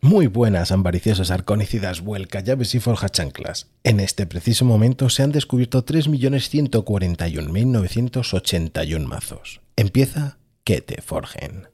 Muy buenas, ambariciosos arconicidas, vuelca, llaves y forja chanclas. En este preciso momento se han descubierto 3.141.981 mazos. Empieza que te forjen.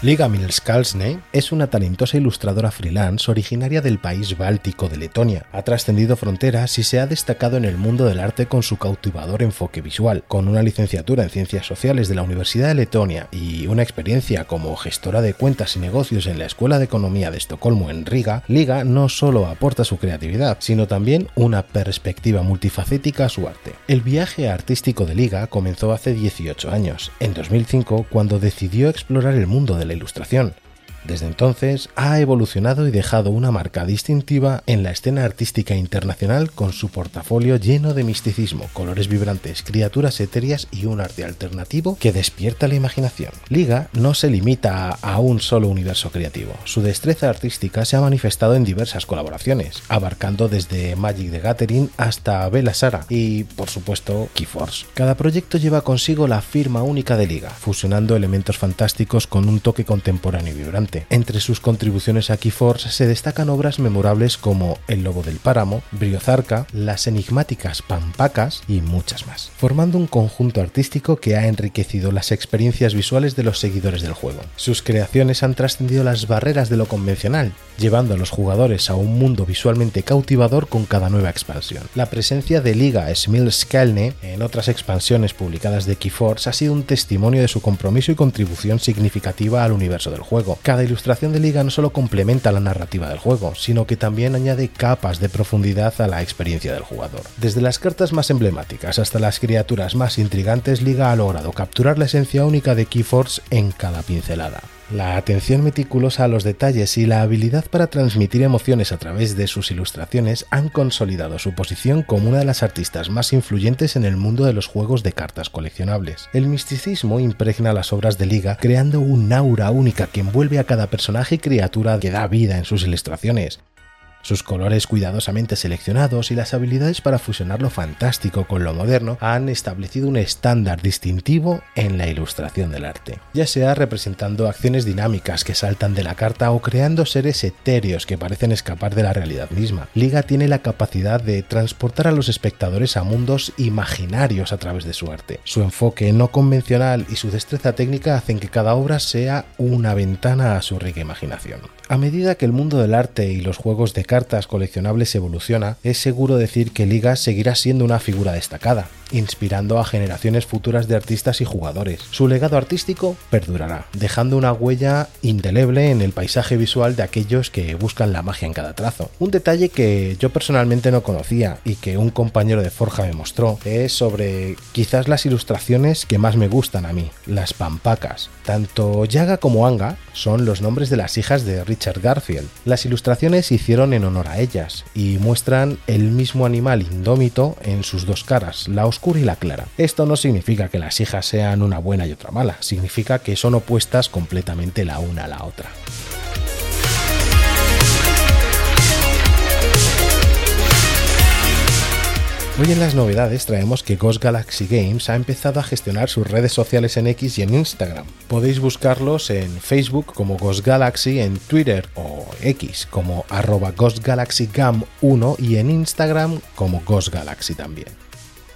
Liga Milskalsne es una talentosa ilustradora freelance originaria del país báltico de Letonia. Ha trascendido fronteras y se ha destacado en el mundo del arte con su cautivador enfoque visual. Con una licenciatura en Ciencias Sociales de la Universidad de Letonia y una experiencia como gestora de cuentas y negocios en la Escuela de Economía de Estocolmo en Riga, Liga no solo aporta su creatividad, sino también una perspectiva multifacética a su arte. El viaje artístico de Liga comenzó hace 18 años, en 2005, cuando decidió explorar el mundo de la ilustración. Desde entonces ha evolucionado y dejado una marca distintiva en la escena artística internacional con su portafolio lleno de misticismo, colores vibrantes, criaturas etéreas y un arte alternativo que despierta la imaginación. Liga no se limita a un solo universo creativo. Su destreza artística se ha manifestado en diversas colaboraciones, abarcando desde Magic the Gathering hasta Bella Sara y, por supuesto, Keyforce. Cada proyecto lleva consigo la firma única de Liga, fusionando elementos fantásticos con un toque contemporáneo y vibrante. Entre sus contribuciones a Keyforce se destacan obras memorables como El Lobo del Páramo, Briozarca, Las Enigmáticas Pampacas y muchas más, formando un conjunto artístico que ha enriquecido las experiencias visuales de los seguidores del juego. Sus creaciones han trascendido las barreras de lo convencional, llevando a los jugadores a un mundo visualmente cautivador con cada nueva expansión. La presencia de Liga Smilskalne en otras expansiones publicadas de Keyforce ha sido un testimonio de su compromiso y contribución significativa al universo del juego. Ilustración de Liga no solo complementa la narrativa del juego, sino que también añade capas de profundidad a la experiencia del jugador. Desde las cartas más emblemáticas hasta las criaturas más intrigantes, Liga ha logrado capturar la esencia única de Keyforce en cada pincelada. La atención meticulosa a los detalles y la habilidad para transmitir emociones a través de sus ilustraciones han consolidado su posición como una de las artistas más influyentes en el mundo de los juegos de cartas coleccionables. El misticismo impregna las obras de Liga creando un aura única que envuelve a cada personaje y criatura que da vida en sus ilustraciones, sus colores cuidadosamente seleccionados y las habilidades para fusionar lo fantástico con lo moderno han establecido un estándar distintivo en la ilustración del arte, ya sea representando acciones dinámicas que saltan de la carta o creando seres etéreos que parecen escapar de la realidad misma. Liga tiene la capacidad de transportar a los espectadores a mundos imaginarios a través de su arte. Su enfoque no convencional y su destreza técnica hacen que cada obra sea una ventana a su rica imaginación. A medida que el mundo del arte y los juegos de cartas coleccionables evoluciona, es seguro decir que Liga seguirá siendo una figura destacada, inspirando a generaciones futuras de artistas y jugadores. Su legado artístico perdurará, dejando una huella indeleble en el paisaje visual de aquellos que buscan la magia en cada trazo. Un detalle que yo personalmente no conocía y que un compañero de Forja me mostró es sobre quizás las ilustraciones que más me gustan a mí, las pampacas. Tanto Yaga como Anga son los nombres de las hijas de Richard Garfield. Las ilustraciones se hicieron en honor a ellas y muestran el mismo animal indómito en sus dos caras, la oscura y la clara. Esto no significa que las hijas sean una buena y otra mala, significa que son opuestas completamente la una a la otra. Hoy en las novedades traemos que Ghost Galaxy Games ha empezado a gestionar sus redes sociales en X y en Instagram. Podéis buscarlos en Facebook como Ghost Galaxy, en Twitter o X como arroba ghostgalaxygam1 y en Instagram como Ghost Galaxy también.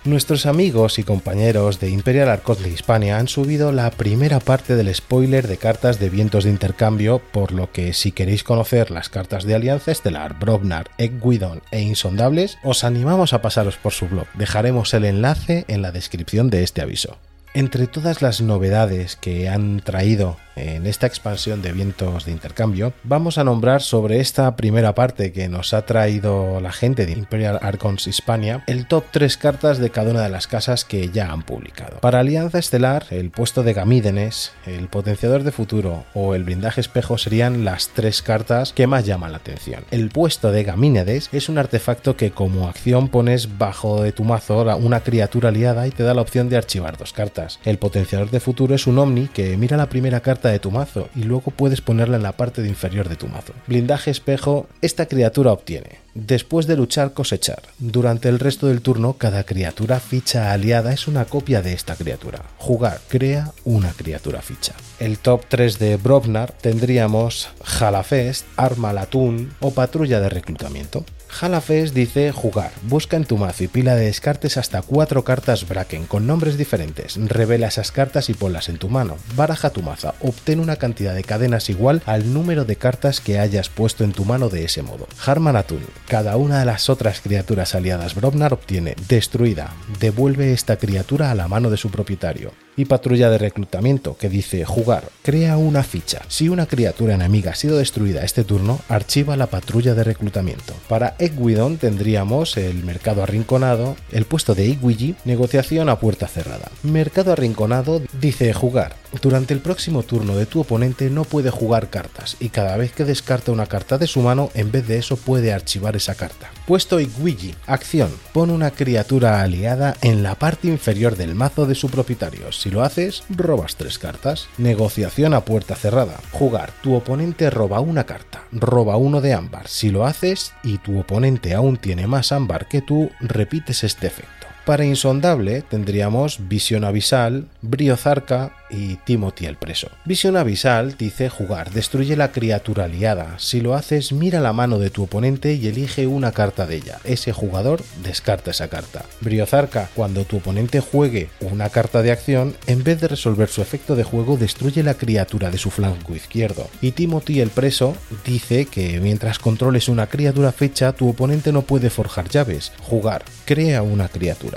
Nuestros amigos y compañeros de Imperial Arcos de Hispania han subido la primera parte del spoiler de cartas de vientos de intercambio, por lo que si queréis conocer las cartas de Alianza Estelar, Brobnar, Egwidon e Insondables, os animamos a pasaros por su blog. Dejaremos el enlace en la descripción de este aviso. Entre todas las novedades que han traído en esta expansión de vientos de intercambio, vamos a nombrar sobre esta primera parte que nos ha traído la gente de Imperial Archons Hispania el top 3 cartas de cada una de las casas que ya han publicado. Para Alianza Estelar, el puesto de Gamídenes, el potenciador de futuro o el blindaje espejo serían las tres cartas que más llaman la atención. El puesto de Gamínedes es un artefacto que como acción pones bajo de tu mazo una criatura aliada y te da la opción de archivar dos cartas. El potenciador de futuro es un Omni que mira la primera carta de tu mazo y luego puedes ponerla en la parte de inferior de tu mazo. Blindaje espejo, esta criatura obtiene Después de luchar, cosechar. Durante el resto del turno, cada criatura ficha aliada es una copia de esta criatura. Jugar, crea una criatura ficha. El top 3 de Brobnar tendríamos Jalafest, Arma Latún o Patrulla de Reclutamiento. Jalafes dice jugar, busca en tu mazo y pila de descartes hasta cuatro cartas Bracken con nombres diferentes, revela esas cartas y ponlas en tu mano, baraja tu maza, obtén una cantidad de cadenas igual al número de cartas que hayas puesto en tu mano de ese modo. Harmanatun, cada una de las otras criaturas aliadas Brobnar obtiene destruida, devuelve esta criatura a la mano de su propietario y patrulla de reclutamiento que dice jugar, crea una ficha. Si una criatura enemiga ha sido destruida este turno, archiva la patrulla de reclutamiento. Para Egwidon tendríamos el mercado arrinconado, el puesto de Igwiji, negociación a puerta cerrada. Mercado arrinconado dice jugar. Durante el próximo turno de tu oponente no puede jugar cartas y cada vez que descarta una carta de su mano, en vez de eso puede archivar esa carta. Puesto Igwiji, acción, pon una criatura aliada en la parte inferior del mazo de su propietario si lo haces, robas tres cartas. Negociación a puerta cerrada. Jugar. Tu oponente roba una carta. Roba uno de ámbar. Si lo haces y tu oponente aún tiene más ámbar que tú, repites este efecto. Para Insondable tendríamos Visión Abisal, Briozarca y Timothy el Preso. Visión Abisal dice jugar, destruye la criatura aliada. Si lo haces, mira la mano de tu oponente y elige una carta de ella. Ese jugador descarta esa carta. Briozarca, cuando tu oponente juegue una carta de acción, en vez de resolver su efecto de juego, destruye la criatura de su flanco izquierdo. Y Timothy el Preso dice que mientras controles una criatura fecha, tu oponente no puede forjar llaves. Jugar, crea una criatura.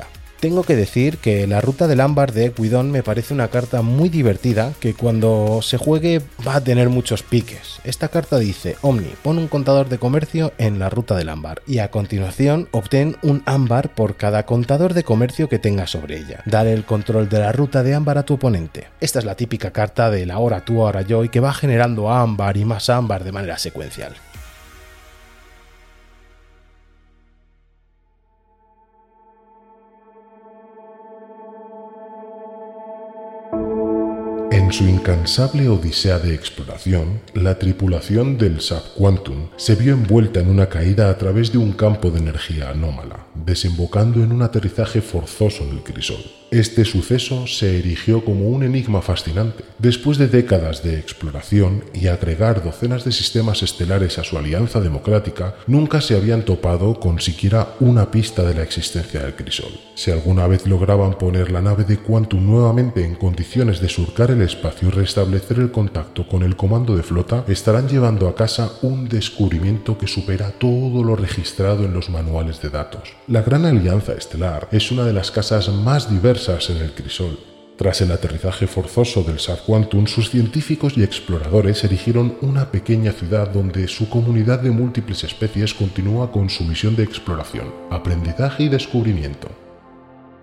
Tengo que decir que la ruta del ámbar de Equidon me parece una carta muy divertida que cuando se juegue va a tener muchos piques. Esta carta dice, Omni, pon un contador de comercio en la ruta del ámbar y a continuación obtén un ámbar por cada contador de comercio que tenga sobre ella. Dale el control de la ruta de ámbar a tu oponente. Esta es la típica carta del ahora tú, ahora yo y que va generando ámbar y más ámbar de manera secuencial. En su incansable odisea de exploración, la tripulación del Quantum se vio envuelta en una caída a través de un campo de energía anómala, desembocando en un aterrizaje forzoso del crisol. Este suceso se erigió como un enigma fascinante. Después de décadas de exploración y agregar docenas de sistemas estelares a su alianza democrática, nunca se habían topado con siquiera una pista de la existencia del crisol. Si alguna vez lograban poner la nave de Quantum nuevamente en condiciones de surcar el espacio y restablecer el contacto con el comando de flota, estarán llevando a casa un descubrimiento que supera todo lo registrado en los manuales de datos. La Gran Alianza Estelar es una de las casas más diversas en el crisol. Tras el aterrizaje forzoso del Quantum, sus científicos y exploradores erigieron una pequeña ciudad donde su comunidad de múltiples especies continúa con su misión de exploración, aprendizaje y descubrimiento.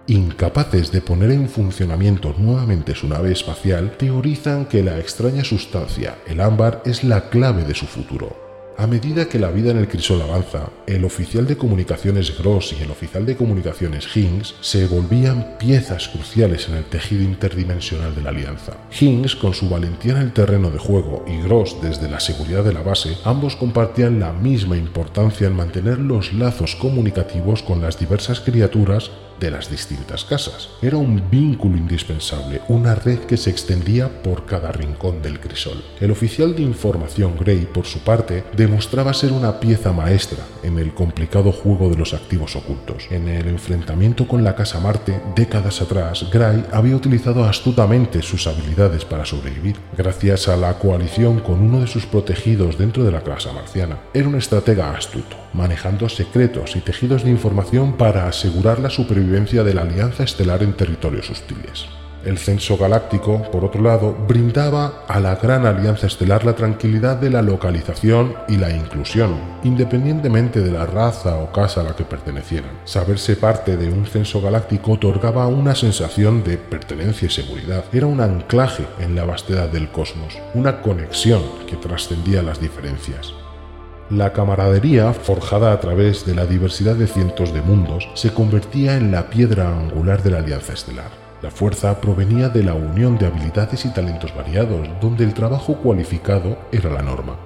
Incapaces de poner en funcionamiento nuevamente su nave espacial, teorizan que la extraña sustancia, el ámbar, es la clave de su futuro. A medida que la vida en el crisol avanza, el oficial de comunicaciones Gross y el oficial de comunicaciones Hinks se volvían piezas cruciales en el tejido interdimensional de la alianza. Hinks, con su valentía en el terreno de juego, y Gross desde la seguridad de la base, ambos compartían la misma importancia en mantener los lazos comunicativos con las diversas criaturas de las distintas casas. Era un vínculo indispensable, una red que se extendía por cada rincón del crisol. El oficial de información Gray, por su parte, demostraba ser una pieza maestra en el complicado juego de los activos ocultos. En el enfrentamiento con la Casa Marte, décadas atrás, Gray había utilizado astutamente sus habilidades para sobrevivir, gracias a la coalición con uno de sus protegidos dentro de la Casa Marciana. Era un estratega astuto, manejando secretos y tejidos de información para asegurar la supervivencia de la Alianza Estelar en territorios hostiles. El censo galáctico, por otro lado, brindaba a la Gran Alianza Estelar la tranquilidad de la localización y la inclusión, independientemente de la raza o casa a la que pertenecieran. Saberse parte de un censo galáctico otorgaba una sensación de pertenencia y seguridad. Era un anclaje en la vastedad del cosmos, una conexión que trascendía las diferencias. La camaradería, forjada a través de la diversidad de cientos de mundos, se convertía en la piedra angular de la Alianza Estelar. La fuerza provenía de la unión de habilidades y talentos variados, donde el trabajo cualificado era la norma.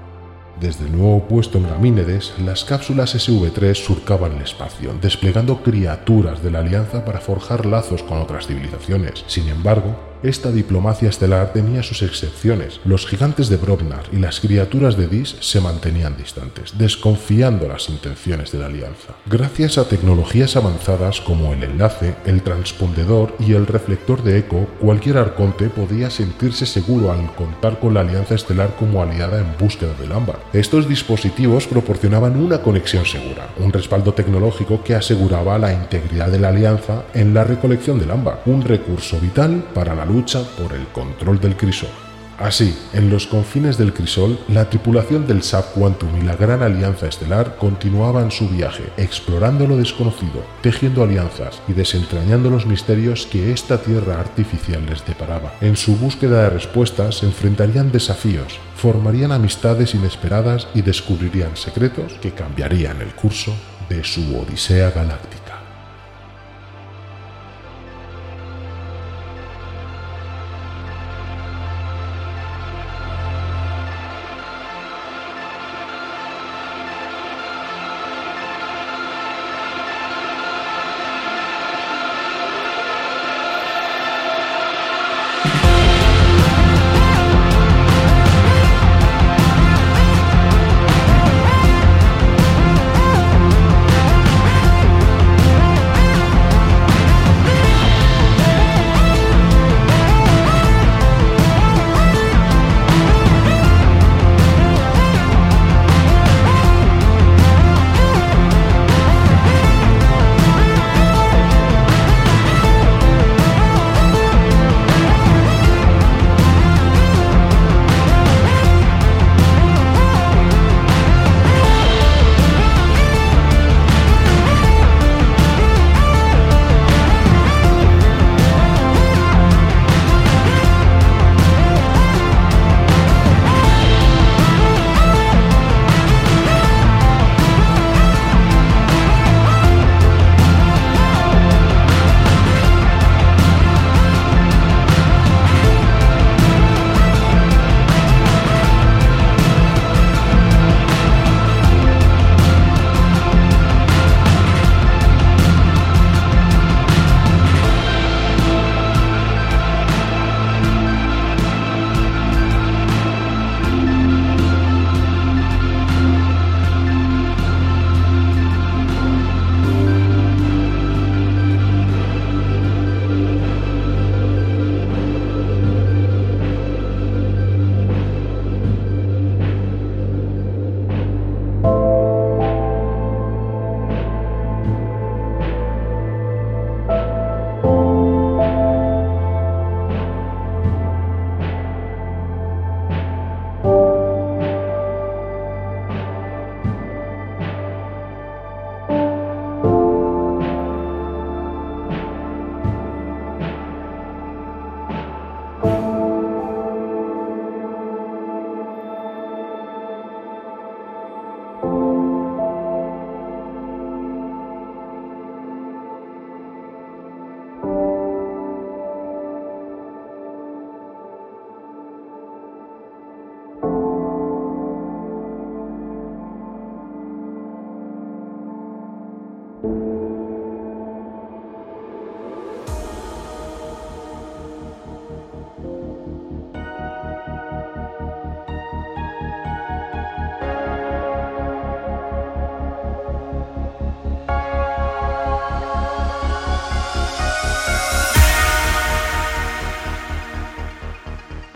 Desde el nuevo puesto en Gamínedes, las cápsulas SV-3 surcaban el espacio, desplegando criaturas de la Alianza para forjar lazos con otras civilizaciones. Sin embargo, esta diplomacia estelar tenía sus excepciones. Los gigantes de Brobnar y las criaturas de Dis se mantenían distantes, desconfiando las intenciones de la alianza. Gracias a tecnologías avanzadas como el enlace, el transpondedor y el reflector de eco, cualquier arconte podía sentirse seguro al contar con la alianza estelar como aliada en búsqueda del ámbar. Estos dispositivos proporcionaban una conexión segura, un respaldo tecnológico que aseguraba la integridad de la alianza en la recolección del ámbar, un recurso vital para la lucha por el control del crisol. Así, en los confines del crisol, la tripulación del SAP Quantum y la Gran Alianza Estelar continuaban su viaje, explorando lo desconocido, tejiendo alianzas y desentrañando los misterios que esta tierra artificial les deparaba. En su búsqueda de respuestas enfrentarían desafíos, formarían amistades inesperadas y descubrirían secretos que cambiarían el curso de su Odisea Galáctica.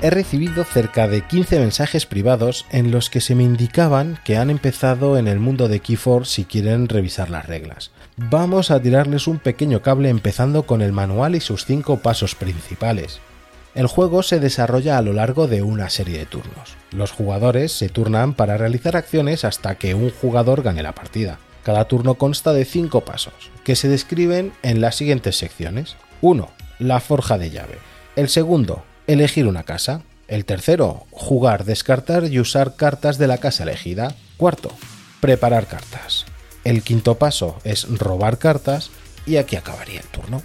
He recibido cerca de 15 mensajes privados en los que se me indicaban que han empezado en el mundo de Keyforce si quieren revisar las reglas. Vamos a tirarles un pequeño cable empezando con el manual y sus 5 pasos principales. El juego se desarrolla a lo largo de una serie de turnos. Los jugadores se turnan para realizar acciones hasta que un jugador gane la partida. Cada turno consta de 5 pasos, que se describen en las siguientes secciones. 1. La forja de llave. El segundo, elegir una casa. El tercero, jugar, descartar y usar cartas de la casa elegida. Cuarto, preparar cartas. El quinto paso es robar cartas y aquí acabaría el turno.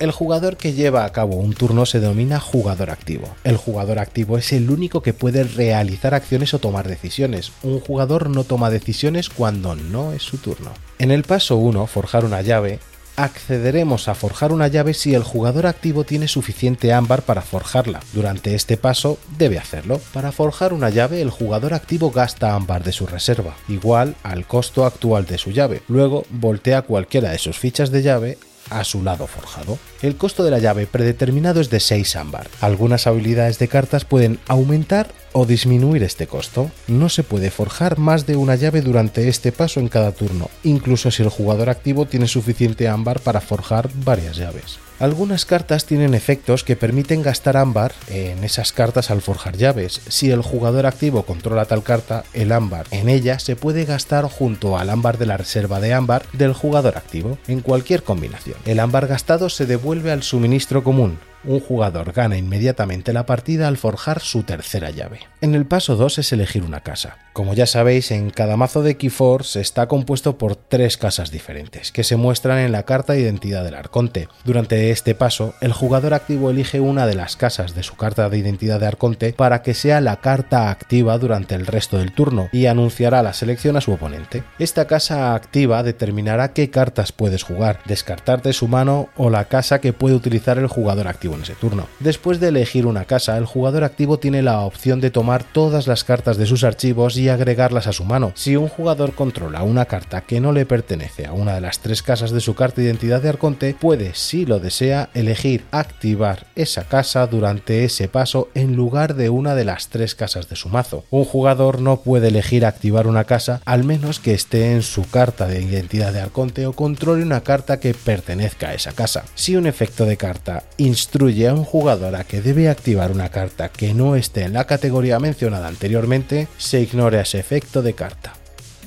El jugador que lleva a cabo un turno se denomina jugador activo. El jugador activo es el único que puede realizar acciones o tomar decisiones. Un jugador no toma decisiones cuando no es su turno. En el paso 1, forjar una llave, accederemos a forjar una llave si el jugador activo tiene suficiente ámbar para forjarla. Durante este paso debe hacerlo. Para forjar una llave el jugador activo gasta ámbar de su reserva, igual al costo actual de su llave. Luego voltea cualquiera de sus fichas de llave a su lado forjado. El costo de la llave predeterminado es de 6 ámbar. Algunas habilidades de cartas pueden aumentar o disminuir este costo. No se puede forjar más de una llave durante este paso en cada turno, incluso si el jugador activo tiene suficiente ámbar para forjar varias llaves. Algunas cartas tienen efectos que permiten gastar ámbar en esas cartas al forjar llaves. Si el jugador activo controla tal carta, el ámbar en ella se puede gastar junto al ámbar de la reserva de ámbar del jugador activo, en cualquier combinación. El ámbar gastado se devuelve al suministro común, un jugador gana inmediatamente la partida al forjar su tercera llave. En el paso 2 es elegir una casa. Como ya sabéis, en cada mazo de Keyforce está compuesto por tres casas diferentes, que se muestran en la carta de identidad del arconte. Durante este paso, el jugador activo elige una de las casas de su carta de identidad de arconte para que sea la carta activa durante el resto del turno y anunciará la selección a su oponente. Esta casa activa determinará qué cartas puedes jugar, descartar de su mano o la casa que puede utilizar el jugador activo en ese turno. Después de elegir una casa, el jugador activo tiene la opción de tomar todas las cartas de sus archivos y agregarlas a su mano. Si un jugador controla una carta que no le pertenece a una de las tres casas de su carta de identidad de Arconte, puede, si lo desea, elegir activar esa casa durante ese paso en lugar de una de las tres casas de su mazo. Un jugador no puede elegir activar una casa al menos que esté en su carta de identidad de Arconte o controle una carta que pertenezca a esa casa. Si un efecto de carta instruye a un jugador a que debe activar una carta que no esté en la categoría mencionada anteriormente, se ignora ese efecto de carta.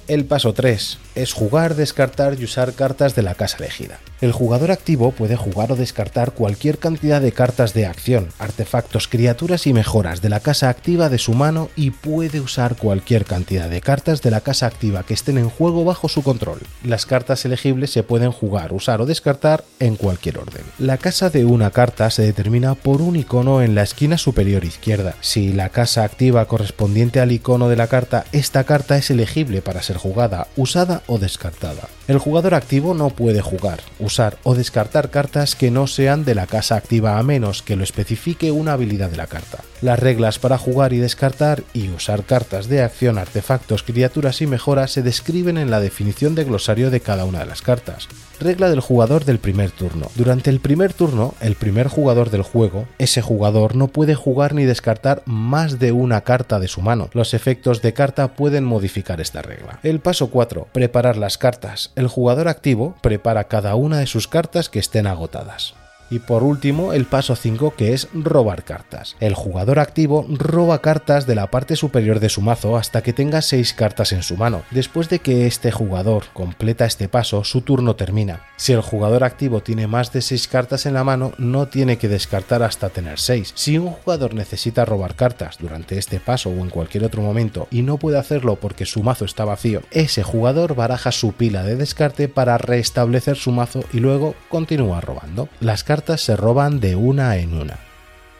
El paso 3 es jugar, descartar y usar cartas de la casa elegida. El jugador activo puede jugar o descartar cualquier cantidad de cartas de acción, artefactos, criaturas y mejoras de la casa activa de su mano y puede usar cualquier cantidad de cartas de la casa activa que estén en juego bajo su control. Las cartas elegibles se pueden jugar, usar o descartar en cualquier orden. La casa de una carta se determina por un icono en la esquina superior izquierda. Si la casa activa correspondiente al icono de la carta, esta carta es elegible para ser jugada, usada o descartada. El jugador activo no puede jugar, usar o descartar cartas que no sean de la casa activa a menos que lo especifique una habilidad de la carta. Las reglas para jugar y descartar y usar cartas de acción, artefactos, criaturas y mejoras se describen en la definición de glosario de cada una de las cartas. Regla del jugador del primer turno. Durante el primer turno, el primer jugador del juego, ese jugador no puede jugar ni descartar más de una carta de su mano. Los efectos de carta pueden modificar esta regla. El paso 4. Preparar las cartas. El jugador activo prepara cada una de sus cartas que estén agotadas. Y por último, el paso 5 que es robar cartas. El jugador activo roba cartas de la parte superior de su mazo hasta que tenga 6 cartas en su mano. Después de que este jugador completa este paso, su turno termina. Si el jugador activo tiene más de 6 cartas en la mano, no tiene que descartar hasta tener 6. Si un jugador necesita robar cartas durante este paso o en cualquier otro momento y no puede hacerlo porque su mazo está vacío, ese jugador baraja su pila de descarte para restablecer su mazo y luego continúa robando. Las cartas se roban de una en una.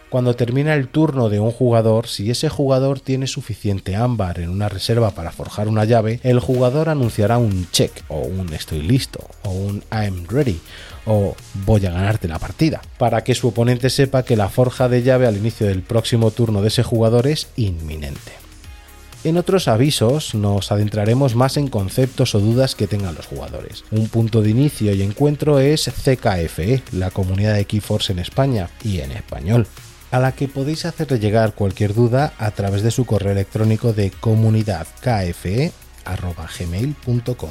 Cuando termina el turno de un jugador, si ese jugador tiene suficiente ámbar en una reserva para forjar una llave, el jugador anunciará un check, o un estoy listo, o un I'm ready, o voy a ganarte la partida, para que su oponente sepa que la forja de llave al inicio del próximo turno de ese jugador es inminente. En otros avisos nos adentraremos más en conceptos o dudas que tengan los jugadores. Un punto de inicio y encuentro es CKFE, la comunidad de Keyforce en España y en español. a la que podéis hacerle llegar cualquier duda a través de su correo electrónico de comunidadkfe.gmail.com.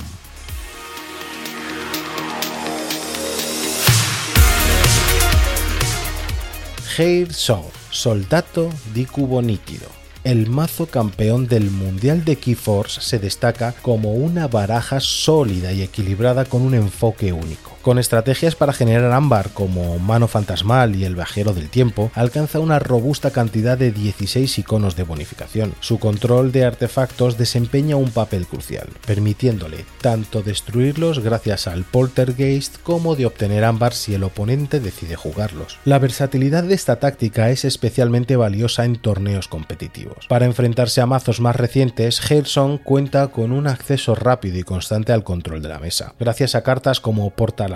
Hair Soul, Soldato di Cubo Nítido. El mazo campeón del Mundial de Keyforce se destaca como una baraja sólida y equilibrada con un enfoque único. Con estrategias para generar ámbar como Mano Fantasmal y el Viajero del Tiempo, alcanza una robusta cantidad de 16 iconos de bonificación. Su control de artefactos desempeña un papel crucial, permitiéndole tanto destruirlos gracias al poltergeist como de obtener ámbar si el oponente decide jugarlos. La versatilidad de esta táctica es especialmente valiosa en torneos competitivos. Para enfrentarse a mazos más recientes, Hellsong cuenta con un acceso rápido y constante al control de la mesa, gracias a cartas como Portal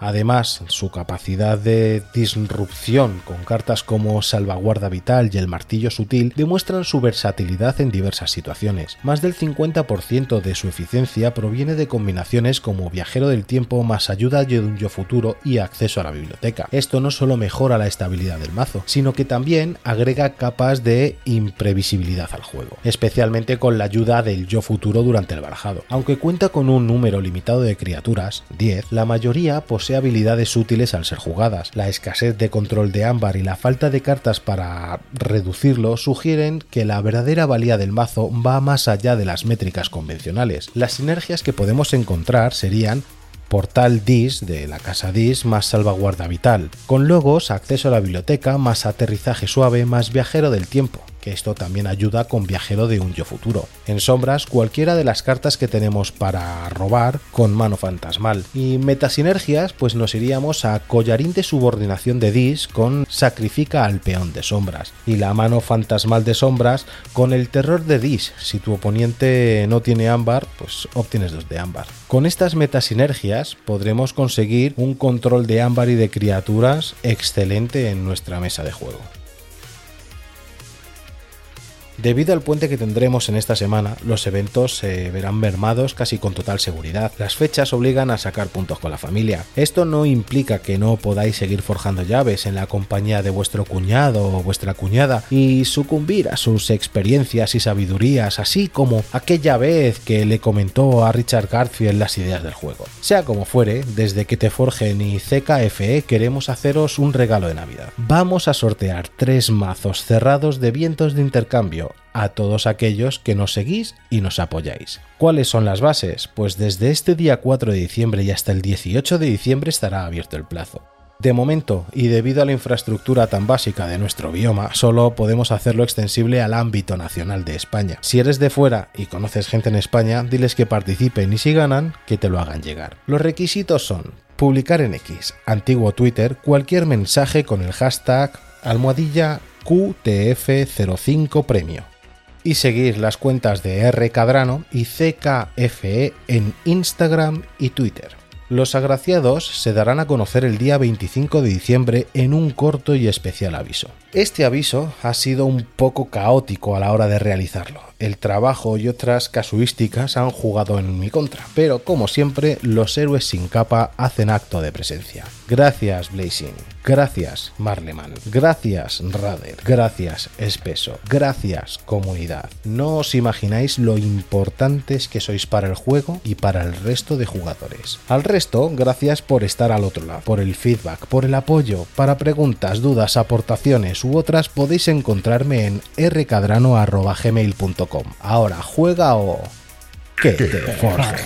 además su capacidad de disrupción con cartas como Salvaguarda Vital y el Martillo Sutil demuestran su versatilidad en diversas situaciones. Más del 50% de su eficiencia proviene de combinaciones como Viajero del Tiempo más ayuda de un yo futuro y acceso a la biblioteca. Esto no solo mejora la estabilidad del mazo, sino que también agrega capas de imprevisibilidad al juego, especialmente con la ayuda del yo futuro durante el barajado. Aunque cuenta con un número limitado de criaturas, 10, la posee habilidades útiles al ser jugadas. La escasez de control de ámbar y la falta de cartas para reducirlo sugieren que la verdadera valía del mazo va más allá de las métricas convencionales. Las sinergias que podemos encontrar serían portal DIS de la casa DIS más salvaguarda vital, con logos, acceso a la biblioteca, más aterrizaje suave, más viajero del tiempo que esto también ayuda con Viajero de un Yo Futuro. En sombras, cualquiera de las cartas que tenemos para robar con mano fantasmal. Y metasinergias, pues nos iríamos a Collarín de Subordinación de Dis con Sacrifica al Peón de Sombras. Y la mano fantasmal de sombras con el Terror de Dis. Si tu oponente no tiene ámbar, pues obtienes dos de ámbar. Con estas metasinergias podremos conseguir un control de ámbar y de criaturas excelente en nuestra mesa de juego. Debido al puente que tendremos en esta semana, los eventos se verán mermados casi con total seguridad. Las fechas obligan a sacar puntos con la familia. Esto no implica que no podáis seguir forjando llaves en la compañía de vuestro cuñado o vuestra cuñada y sucumbir a sus experiencias y sabidurías, así como aquella vez que le comentó a Richard Garfield las ideas del juego. Sea como fuere, desde que te forjen y CKFE queremos haceros un regalo de Navidad. Vamos a sortear tres mazos cerrados de vientos de intercambio a todos aquellos que nos seguís y nos apoyáis. ¿Cuáles son las bases? Pues desde este día 4 de diciembre y hasta el 18 de diciembre estará abierto el plazo. De momento, y debido a la infraestructura tan básica de nuestro bioma, solo podemos hacerlo extensible al ámbito nacional de España. Si eres de fuera y conoces gente en España, diles que participen y si ganan, que te lo hagan llegar. Los requisitos son publicar en X, antiguo Twitter, cualquier mensaje con el hashtag almohadilla QTF05 Premio y seguir las cuentas de R Cadrano y CKFE en Instagram y Twitter. Los agraciados se darán a conocer el día 25 de diciembre en un corto y especial aviso. Este aviso ha sido un poco caótico a la hora de realizarlo. El trabajo y otras casuísticas han jugado en mi contra, pero como siempre, los héroes sin capa hacen acto de presencia. Gracias, Blazing. Gracias, Marleman. Gracias, Rader. Gracias, Espeso. Gracias, comunidad. No os imagináis lo importantes que sois para el juego y para el resto de jugadores. Al resto, gracias por estar al otro lado, por el feedback, por el apoyo. Para preguntas, dudas, aportaciones u otras podéis encontrarme en rcadrano.gmail.com. Ahora juega o... Que te forje.